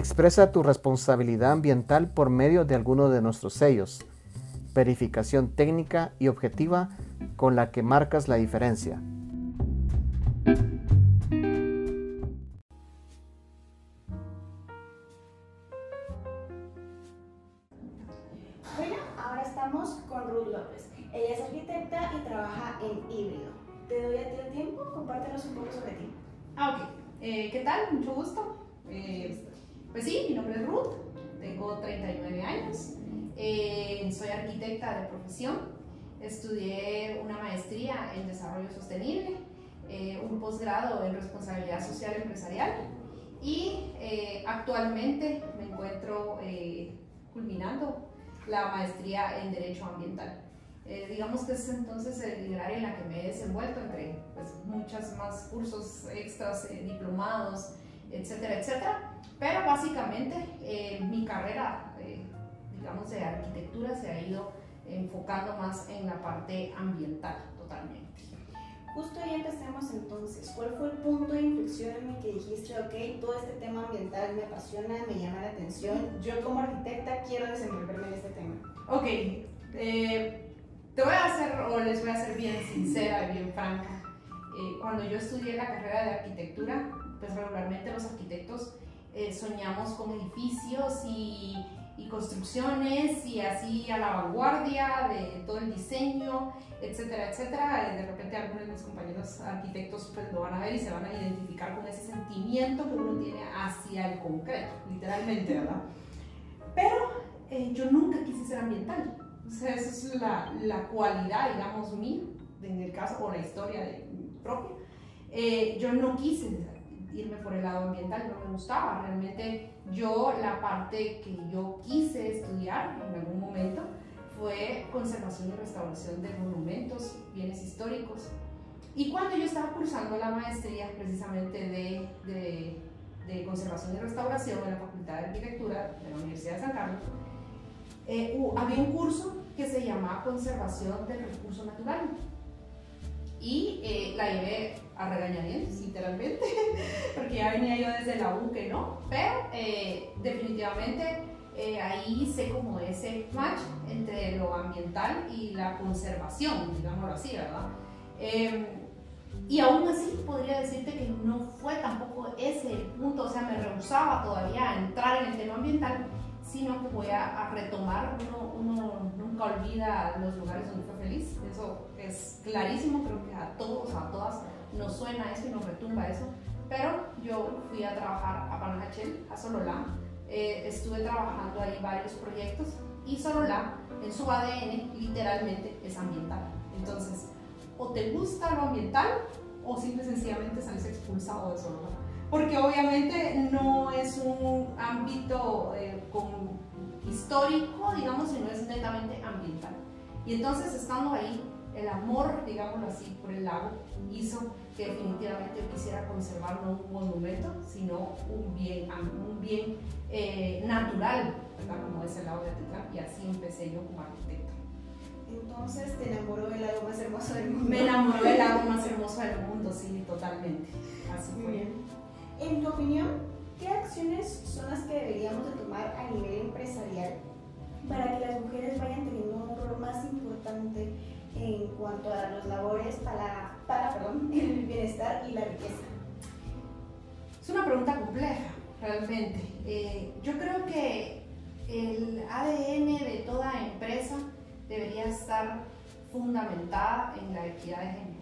Expresa tu responsabilidad ambiental por medio de alguno de nuestros sellos. Verificación técnica y objetiva con la que marcas la diferencia. Bueno, ahora estamos con Ruth López. Ella es arquitecta y trabaja en híbrido. Te doy a ti el tiempo, compártenos un poco sobre ti. Ah, ok. Eh, ¿Qué tal? Mucho gusto. Eh, pues sí, mi nombre es Ruth, tengo 39 años, eh, soy arquitecta de profesión, estudié una maestría en desarrollo sostenible, eh, un posgrado en responsabilidad social empresarial y actualmente me encuentro culminando la maestría en derecho ambiental. digamos que es entonces el área en la que me he desenvuelto entre pues, muchos más cursos extras, diplomados, etcétera, etcétera. Pero básicamente eh, mi carrera, eh, digamos, de arquitectura se ha ido enfocando más en la parte ambiental totalmente. Justo ahí empecemos entonces. ¿Cuál fue el punto de inflexión en el que dijiste, ok, todo este tema ambiental me apasiona, me llama la atención, yo como arquitecta quiero desenvolverme en este tema? Ok, eh, te voy a hacer, o les voy a ser bien sincera y bien franca. cuando yo estudié la carrera de arquitectura, pues regularmente los arquitectos eh, soñamos con edificios y, y, construcciones y así a la vanguardia de todo el diseño, etcétera, etcétera. De repente algunos de mis compañeros arquitectos pues lo van a ver y se van a identificar con ese sentimiento que uno tiene hacia el concreto, literalmente, ¿verdad? Pero eh, yo nunca quise ser ambiental. O sea, esa es la, la cualidad, digamos, mía, en el caso, o la historia de, propia. Eh, yo no quise irme por el lado ambiental, no me gustaba. Realmente yo la parte que yo quise estudiar en algún momento fue conservación y restauración de monumentos, bienes históricos. Y cuando yo estaba cursando la maestría precisamente de, de, de conservación y restauración en la Facultad de Arquitectura de la Universidad de San Carlos, eh, había un curso que se llamaba Conservación del Recurso Natural y eh, la llevé a regañadientes, literalmente, ya venía yo desde la U que no, pero eh, definitivamente eh, ahí hice como ese match entre lo ambiental y la conservación, digámoslo así, ¿verdad? Em, y aún así podría decirte que no fue tampoco ese el punto, o sea, me rehusaba todavía a entrar en el tema ambiental, sino que voy a, retomar, uno, uno, nunca olvida los lugares donde fue feliz, eso es clarísimo, creo que a todos, a todas nos suena eso y nos retumba eso, pero yo fui a trabajar a Panajachel, a Sololá, eh, estuve trabajando ahí varios proyectos y Sololá en su ADN literalmente es ambiental, entonces o te gusta lo ambiental o simple y sencillamente sales expulsado de Sololá porque obviamente no es un ámbito eh, histórico, digamos, sino es netamente ambiental. Y entonces estando ahí, el amor, digámoslo así, por el lago hizo que definitivamente quisiera conservar no un monumento, sino un bien, un bien eh, natural, como es el lago de Atitlán, y así empecé yo como arquitecta. Entonces te enamoró del lago más hermoso del mundo. Me enamoró del lago más hermoso del mundo, sí, totalmente. Así fue. Bien. En tu opinión, ¿qué acciones son las que deberíamos de tomar a nivel empresarial para que las mujeres vayan teniendo un rol más importante en cuanto a las labores para, para perdón, el bienestar y la riqueza? Es una pregunta compleja, realmente. Eh, yo creo que el ADN de toda empresa debería estar fundamentada en la equidad de género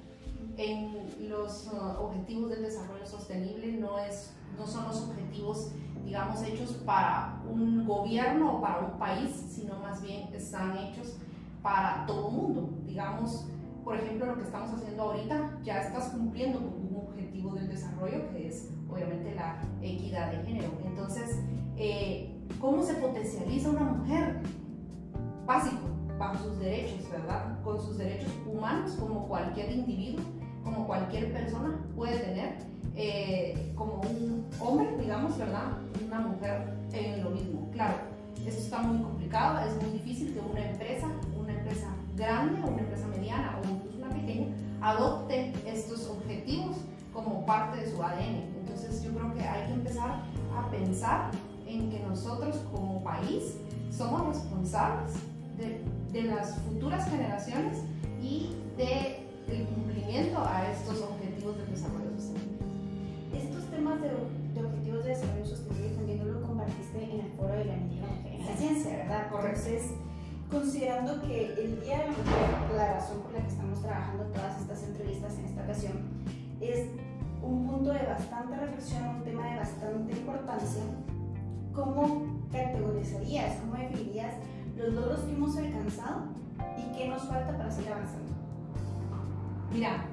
en los uh, objetivos del desarrollo sostenible no, es, no son los objetivos, digamos, hechos para un gobierno o para un país, sino más bien están hechos para todo el mundo. Digamos, por ejemplo, lo que estamos haciendo ahorita, ya estás cumpliendo con un objetivo del desarrollo que es obviamente la equidad de género. Entonces, eh, ¿cómo se potencializa una mujer? Básico, bajo sus derechos, ¿verdad? Con sus derechos humanos como cualquier individuo como cualquier persona puede tener, eh, como un hombre, digamos, ¿verdad? Una mujer en lo mismo. Claro, eso está muy complicado, es muy difícil que una empresa, una empresa grande o una empresa mediana o una pequeña, adopte estos objetivos como parte de su ADN. Entonces yo creo que hay que empezar a pensar en que nosotros como país somos responsables de, de las futuras generaciones y del el cumplimiento a estos objetivos de desarrollo sostenible. Estos temas de, de objetivos de desarrollo sostenible también lo compartiste en el foro de la niña en la ciencia, ¿verdad? Correcto. Entonces, considerando que reflexión, un tema de bastante importancia, ¿cómo categorizarías, cómo definirías los logros que hemos alcanzado y qué nos falta para seguir avanzando? Mira,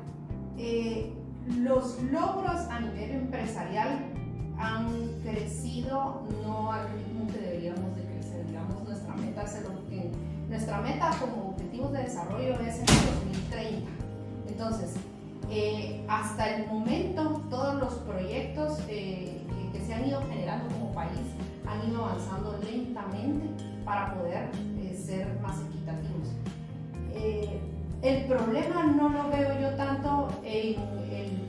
eh, los logros a nivel empresarial han crecido no al ritmo que deberíamos de crecer. Digamos, nuestra meta, es el, nuestra meta como objetivos de desarrollo es en el 2030. Entonces, eh, hasta el momento, todos los proyectos eh, que, se han ido generando como país han ido avanzando lentamente para poder eh, ser más equitativos. el problema no lo veo yo tanto en, en,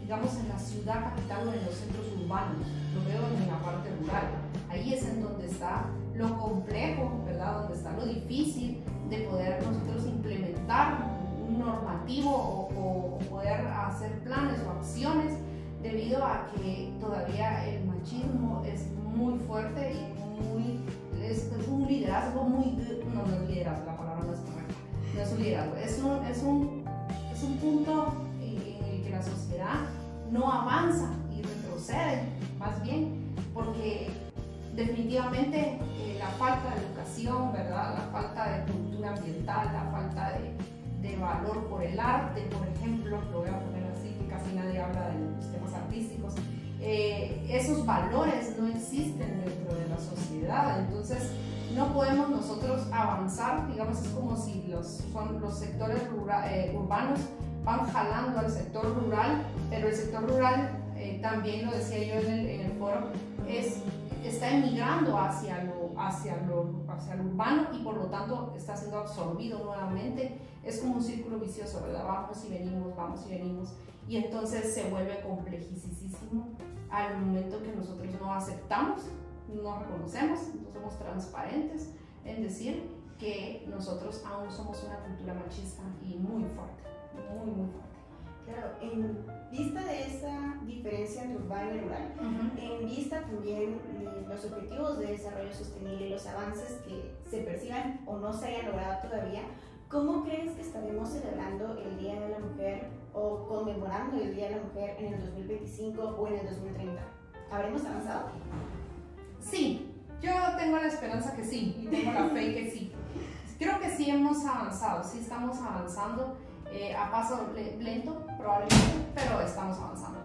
digamos, en la ciudad capital o en los centros urbanos, lo veo en la parte rural. Ahí es en donde está lo complejo, ¿verdad? Donde está lo difícil de poder nosotros implementar normativo o, poder hacer planes o acciones debido a que todavía el machismo es muy fuerte y muy, es, es un liderazgo muy, no, no es liderazgo, la palabra no es correcta, no es un liderazgo, es un, es un, es un punto en el que la sociedad no avanza y retrocede, más bien, porque definitivamente eh, la falta de educación, ¿verdad? la falta de cultura ambiental, la falta de, de, valor por el arte, por ejemplo, lo voy a poner así, que casi nadie habla de los temas artísticos, eh, esos valores no existen dentro de la sociedad, entonces no podemos nosotros avanzar, digamos, es como si los, son los sectores rural, eh, urbanos van jalando al sector rural, pero el sector rural, eh, también lo decía yo en el, en el foro, es está emigrando hacia lo, hacia, lo, hacia lo urbano y por lo tanto está siendo absorbido nuevamente. Es como un círculo vicioso, ¿verdad? Vamos y venimos, vamos y venimos. Y entonces se vuelve complejísimo al momento que nosotros no aceptamos, no reconocemos, no somos transparentes en decir que nosotros aún somos una cultura machista y muy fuerte, muy, muy fuerte. Claro, en vista de esa diferencia entre urbano y rural, uh -huh. en vista también de los objetivos de desarrollo sostenible los avances que se perciban o no se hayan logrado todavía, ¿cómo crees que estaremos celebrando el Día de la Mujer o conmemorando el Día de la Mujer en el 2025 o en el 2030? ¿Habremos avanzado? Sí, yo tengo la esperanza que sí y tengo la fe que sí. Creo que sí hemos avanzado, sí estamos avanzando eh, a paso lento probablemente, pero estamos avanzando.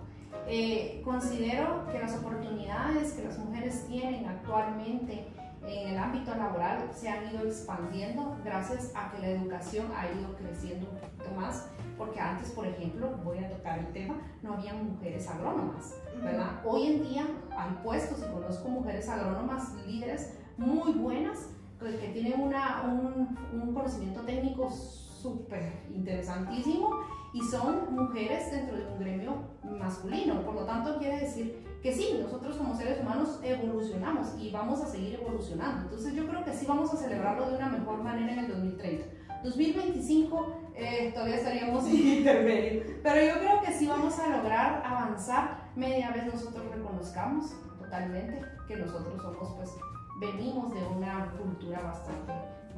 Eh, considero que las oportunidades que las mujeres tienen actualmente en el ámbito laboral se han ido expandiendo gracias a que la educación ha ido creciendo un poquito más, porque antes, por ejemplo, voy a tocar el tema, no había mujeres agrónomas, ¿verdad? Hoy en día hay puestos y conozco mujeres agrónomas líderes muy buenas que tienen una, un, un conocimiento técnico súper interesantísimo y son mujeres dentro de un gremio masculino. Por lo tanto, quiere decir que sí, nosotros como seres humanos evolucionamos y vamos a seguir evolucionando. Entonces yo creo que sí vamos a celebrarlo de una mejor manera en el 2030. 2025 eh, todavía estaríamos intermedio, pero yo creo que sí vamos a lograr avanzar media vez nosotros reconozcamos totalmente que nosotros somos pues venimos de una cultura bastante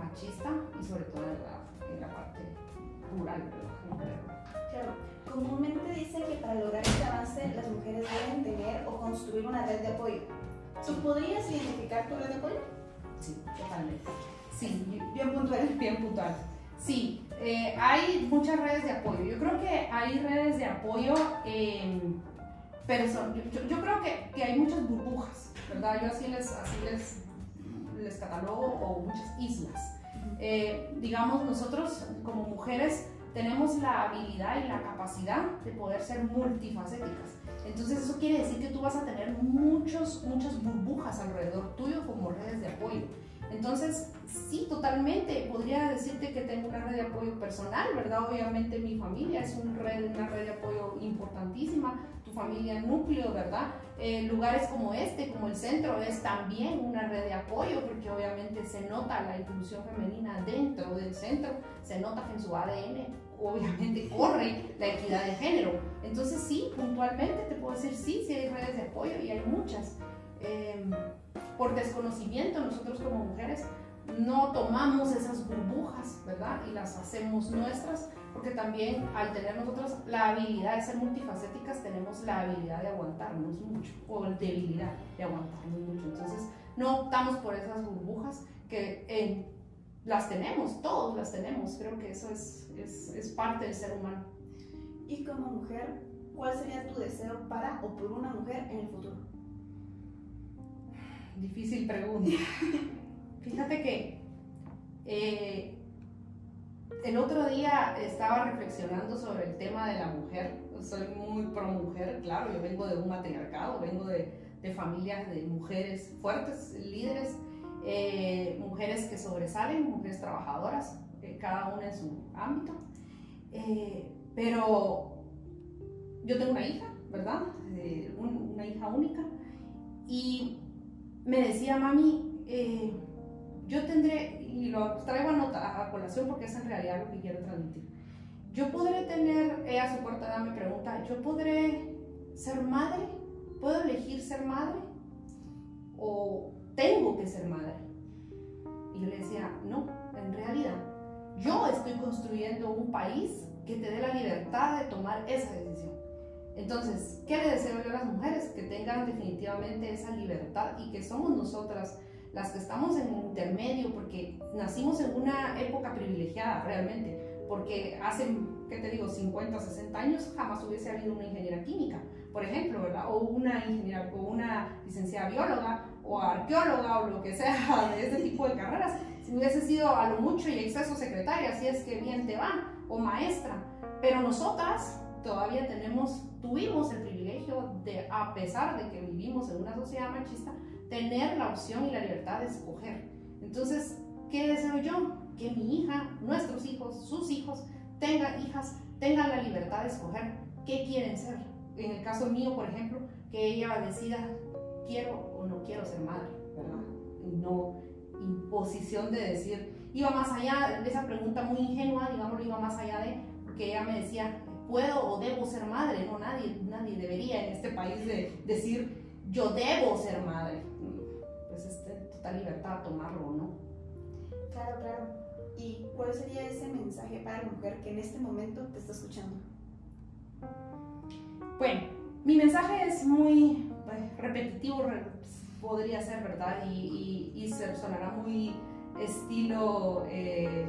machista y sobre todo en la, en la parte rural, Claro, comúnmente dicen que para lograr este avance las mujeres deben tener o construir una red de apoyo. ¿Tú podrías identificar tu red de apoyo? Sí, totalmente. Sí, bien puntual. Bien puntual. Sí, eh, hay muchas redes de apoyo. Yo creo que hay redes de apoyo, eh, pero son, yo, yo, creo que, que, hay muchas burbujas, ¿verdad? Yo así les, así les, les catalogo, o muchas islas. Eh, digamos, nosotros como mujeres tenemos la habilidad y la capacidad de poder ser multifacéticas. Entonces eso quiere decir que tú vas a tener muchos, muchas burbujas alrededor tuyo como redes de apoyo. Entonces, sí, totalmente. Podría decirte que tengo una red de apoyo personal, ¿verdad? Obviamente mi familia es una red, una red de apoyo importantísima, tu familia núcleo, ¿verdad? Eh, lugares como este, como el centro, es también una red de apoyo, porque obviamente se nota la inclusión femenina dentro del centro, se nota que en su ADN obviamente corre la equidad de género. Entonces sí, puntualmente te puedo decir, sí, sí hay redes de apoyo y hay muchas. Em, por desconocimiento nosotros como mujeres no tomamos esas burbujas, ¿verdad? Y las hacemos nuestras, porque también al tener nosotros la habilidad de ser multifacéticas, tenemos la habilidad de aguantarnos mucho, o debilidad de aguantarnos mucho. Entonces, no optamos por esas burbujas que las tenemos, todos las tenemos. Creo que eso es, es, es parte del ser humano. Y como mujer, ¿cuál sería tu deseo para o por una mujer en el futuro? Difícil pregunta. Fíjate que eh, el otro día estaba reflexionando sobre el tema de la mujer. Soy muy pro mujer, claro, yo vengo de un matriarcado, vengo de, familias de mujeres fuertes, líderes, eh, mujeres que sobresalen, mujeres trabajadoras, eh, cada una en su ámbito. pero yo tengo una hija, ¿verdad? una hija única. Y me decía, mami, yo tendré, y lo traigo a, a colación porque es en realidad lo que quiero transmitir, yo podré tener, ella a su corta edad me pregunta, ¿yo podré ser madre? ¿Puedo elegir ser madre? ¿O tengo que ser madre? Y yo le decía, no, en realidad, yo estoy construyendo un país que te dé la libertad de tomar esa decisión. Entonces, ¿qué le deseo yo a las mujeres? Que tengan definitivamente esa libertad y que somos nosotras las que estamos en intermedio, porque nacimos en una época privilegiada realmente, porque hace, ¿qué te digo?, 50, 60 años jamás hubiese habido una ingeniera química, por ejemplo, ¿verdad? O una ingeniera, o una licenciada bióloga, o arqueóloga, o lo que sea de ese tipo de carreras. Si hubiese sido a lo mucho y exceso secretaria, si es que bien te va, o maestra. Pero nosotras todavía tenemos, tuvimos el privilegio de, a pesar de que vivimos en una sociedad machista, tener la opción y la libertad de escoger. Entonces, ¿qué deseo yo? Que mi hija, nuestros hijos, sus hijos, tengan hijas, tengan la libertad de escoger qué quieren ser. En el caso mío, por ejemplo, que ella decida, quiero o no quiero ser madre, ¿verdad? Y no imposición de decir, iba más allá de esa pregunta muy ingenua, digamos, iba más allá de, porque ella me decía, ¿puedo o debo ser madre? No, nadie, nadie debería en este país de decir, yo debo ser madre total libertad tomarlo o no. Claro, claro. ¿Y cuál sería ese mensaje para la mujer que en este momento te está escuchando? Bueno, mi mensaje es muy pues, repetitivo, podría ser, ¿verdad? Y, y, se sonará muy estilo eh,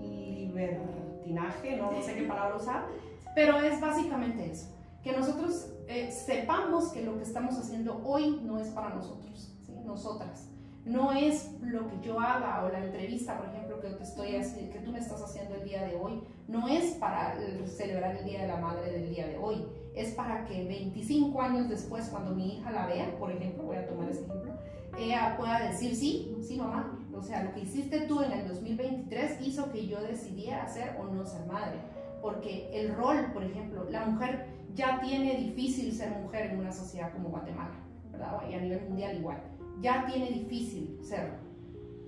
libertinaje, no, no sé qué palabra usar, pero es básicamente eso, que nosotros eh, sepamos que lo que estamos haciendo hoy no es para nosotros, nosotras. No es lo que yo haga o la entrevista, por ejemplo, que, estoy, que tú me estás haciendo el día de hoy, no es para celebrar el Día de la Madre del día de hoy, es para que 25 años después, cuando mi hija la vea, por ejemplo, voy a tomar ese ejemplo, ella pueda decir, sí, sí, mamá, o sea, lo que hiciste tú en el 2023 hizo que yo decidiera ser o no ser madre, porque el rol, por ejemplo, la mujer ya tiene difícil ser mujer en una sociedad como Guatemala, ¿verdad? Y a nivel mundial igual ya tiene difícil serlo.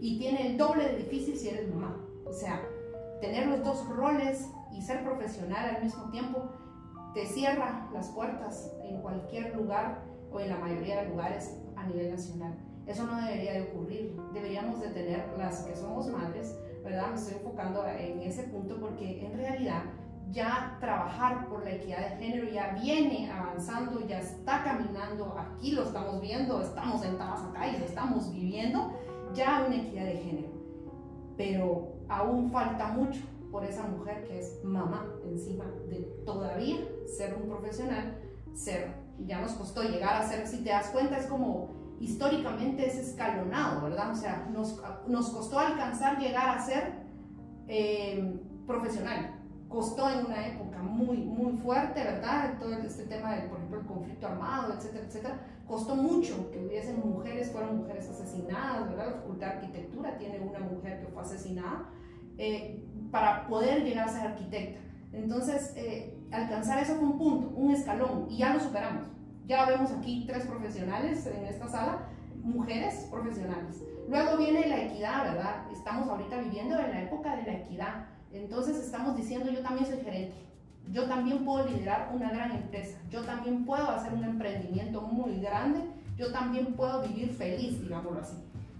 Y tiene el doble de difícil si eres mamá. O sea, tener los dos roles y ser profesional al mismo tiempo te cierra las puertas en cualquier lugar o en la mayoría de lugares a nivel nacional. Eso no debería de ocurrir. Deberíamos de tener las que somos madres, ¿verdad? Me estoy enfocando en ese punto porque en realidad ya trabajar por la equidad de género ya viene avanzando, ya está caminando, aquí lo estamos viendo, estamos sentados acá y lo estamos viviendo, ya una equidad de género. Pero aún falta mucho por esa mujer que es mamá encima de todavía ser un profesional, ser, ya nos costó llegar a ser, si te das cuenta, es como históricamente es escalonado, ¿verdad? O sea, nos, nos costó alcanzar llegar a ser eh, profesional costó en una época muy, muy fuerte, ¿verdad? Todo este tema del, por ejemplo, el conflicto armado, etcétera, etcétera, costó mucho que hubiesen mujeres, fueron mujeres asesinadas, ¿verdad? La Facultad de Arquitectura tiene una mujer que fue asesinada eh, para poder llegar a ser arquitecta. Entonces, eh, alcanzar eso fue un punto, un escalón, y ya lo superamos. Ya vemos aquí tres profesionales en esta sala, mujeres profesionales. Luego viene la equidad, ¿verdad? Estamos ahorita viviendo en la época de la equidad. Entonces estamos diciendo, yo también soy gerente, yo también puedo liderar una gran empresa, yo también puedo hacer un emprendimiento muy grande, yo también puedo vivir feliz, digámoslo así,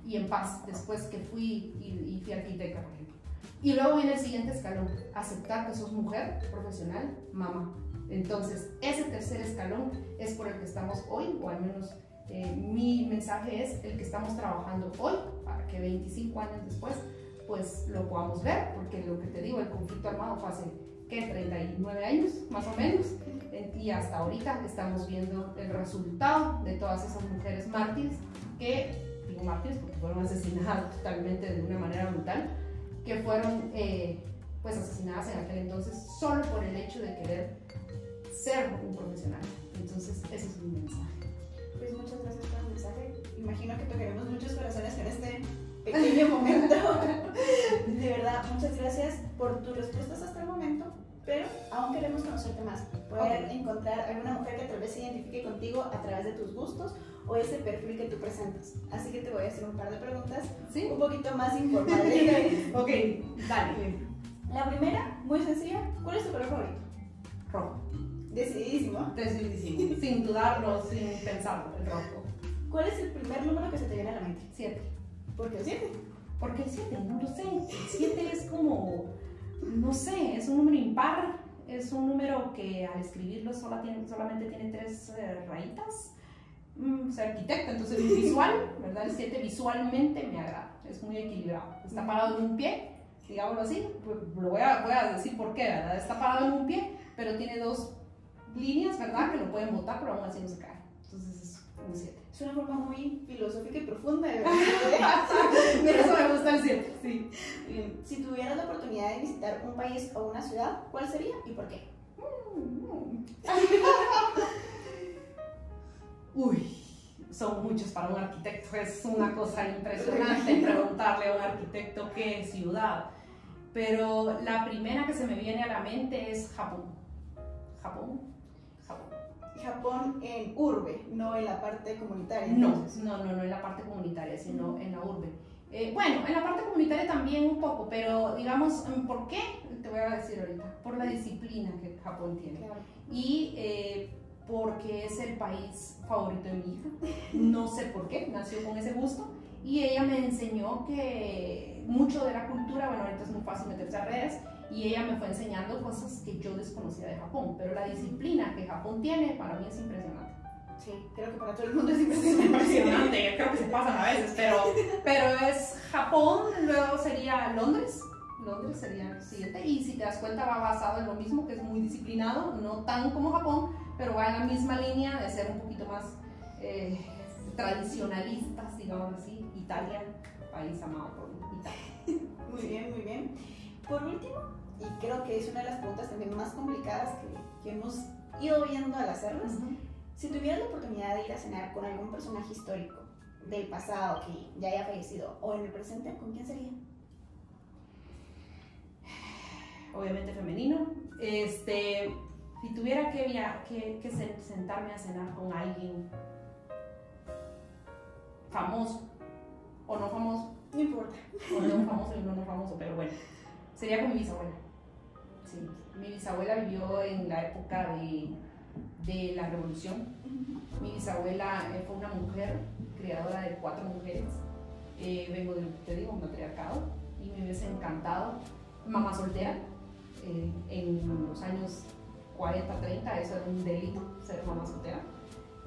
y en paz, después que fui y, y fui arquitecta, por ejemplo. Y luego viene el siguiente escalón, aceptar que sos mujer, profesional, mamá. Entonces, ese tercer escalón es por el que estamos hoy, o al menos eh, mi mensaje es el que estamos trabajando hoy, para que 25 años después, pues lo podamos ver, porque lo que te digo, el conflicto armado fue hace, ¿qué? 39 años, más o menos, y hasta ahorita estamos viendo el resultado de todas esas mujeres mártires, que, digo mártires porque fueron asesinadas totalmente de una manera brutal, que fueron eh, pues asesinadas en aquel entonces solo por el hecho de querer ser un profesional. Entonces, ese es mi mensaje. Pues muchas gracias por el mensaje. Imagino que tocaremos muchos corazones en este pequeño momento. De verdad, muchas gracias por tus respuestas hasta el momento. Pero aún queremos conocerte más. Poder Ok. encontrar alguna mujer que tal vez se identifique contigo a través de tus gustos o ese perfil que tú presentas. Así que te voy a hacer un par de preguntas ¿Sí? un poquito más informales. ok, dale. La primera, muy sencilla. ¿Cuál es tu color favorito? Rojo. Decididísimo. Decididísimo. sin dudarlo, sin pensarlo, el rojo. ¿Cuál es el primer número que se te viene a la mente? Siete. ¿Por qué el 7? ¿Por qué el 7? No lo sé. El 7 es como, no sé, es un número impar. Es un número que al escribirlo sola tiene- solamente tiene tres eh, rayitas. Mm, soy arquitecta, entonces visual, ¿verdad? El 7 visualmente me agrada. Es muy equilibrado. Está parado en un pie, digámoslo así. pues, Lo voy a, voy a decir por qué, ¿verdad? Está parado en un pie, pero tiene dos líneas, ¿verdad? Que lo pueden botar, pero aún así no se cae. Es un 7. Es una forma muy filosófica y profunda de ver. Por eso me gusta el 7, sí. Si tuvieras la oportunidad de visitar un país o una ciudad, ¿cuál sería y por qué? Uy, son muchos para un arquitecto. Es una cosa impresionante preguntarle a un arquitecto qué ciudad. Pero la primera que se me viene a la mente es. Japón. Japón. Japón en urbe, no en la parte comunitaria. No, entonces. no, no, no en la parte comunitaria, sino en la urbe. Eh, bueno, en la parte comunitaria también un poco, pero digamos, ¿por qué? Te voy a decir ahorita. Por la disciplina que Japón tiene. Claro. y eh, porque es el país favorito de mi hija. No sé por qué, nació con ese gusto y ella me enseñó que mucho de la cultura, bueno, ahorita es muy fácil meterse a redes y ella me fue enseñando cosas que yo desconocía de Japón, pero la disciplina que Japón tiene para mí es impresionante. Sí, creo que para todo el mundo es Es impresionante. impresionante, creo que se pasan a veces, pero, pero es Japón, luego sería Londres. Londres sería el siguiente, y si te das cuenta va basado en lo mismo, que es muy disciplinado, no tan como Japón, pero va en la misma línea de ser un poquito más eh, tradicionalistas, digamos así. Italia, país amado por Italia. Muy bien, muy bien. Por último, y creo que es una de las preguntas también más complicadas que, que hemos ido viendo al hacerlas, si tuvieras la oportunidad de ir a cenar con algún personaje histórico del pasado que ya haya fallecido o en el presente, ¿con quién sería? obviamente femenino. Este, si tuviera que, sentarme a cenar con alguien famoso o no famoso, No importa. o no famoso y uno no famoso, pero bueno, sería con mi bisabuela. Sí, mi bisabuela vivió en la época de, de la revolución. Mi bisabuela eh, fue una mujer, criadora de cuatro mujeres. Eh, vengo del, te digo, un matriarcado y me hubiese encantado. Mamá soltera, eh, en los años 40, 30, eso era un delito ser mamá soltera.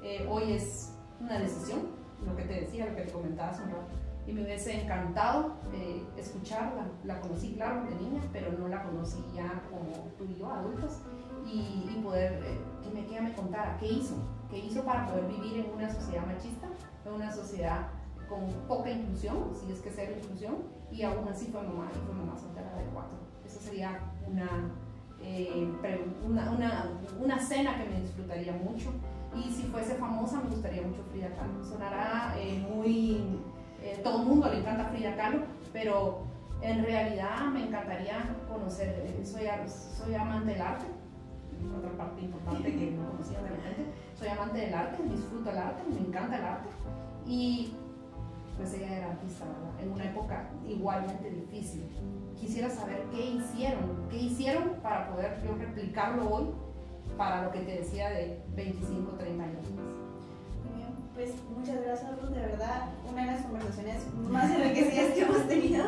Eh, hoy es una decisión, lo que te decía, lo que te comentaba hace un rato. Y me hubiese encantado eh, escucharla. La conocí, claro, de niña, pero no la conocí ya como tú y yo, adultos. Y, poder eh, que, me, que me contara qué hizo, qué hizo para poder vivir en una sociedad machista, en una sociedad con poca inclusión, si es que ser inclusión, y aún así fue mamá, y fue mamá soltera de cuatro. Eso sería una, eh, una, una cena que me disfrutaría mucho. Y si fuese famosa, me gustaría mucho Frida Kahlo. Sonará eh, muy. Eh, todo el mundo le encanta Frida Kahlo, pero en realidad me encantaría conocer. eh, Soy, amante del arte, otra parte importante que no conocía de repente. soy amante del arte, disfruto el arte, me encanta el arte. Y pues ella era artista, ¿verdad? En una época igualmente difícil. Quisiera saber qué hicieron, qué hicieron para poder yo replicarlo hoy para lo que te decía de 25, 30 años más. Pues muchas gracias, Ruth. De verdad, una de las conversaciones más enriquecidas que hemos tenido.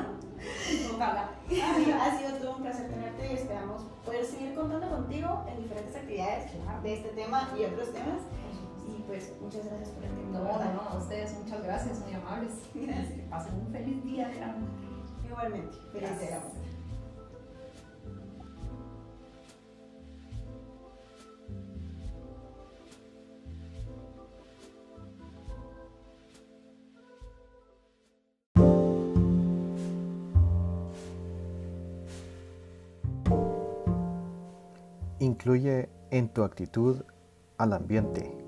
Ojalá. Ha sido, ha sido todo un placer tenerte y esperamos poder seguir contando contigo en diferentes actividades de este tema y otros temas. Y pues muchas gracias por el tiempo. No, no, no, a ustedes muchas gracias, muy amables. Gracias. Que pasen un feliz día de la mujer. Igualmente. Feliz Gracias. de la mujer. Incluye en tu actitud al ambiente.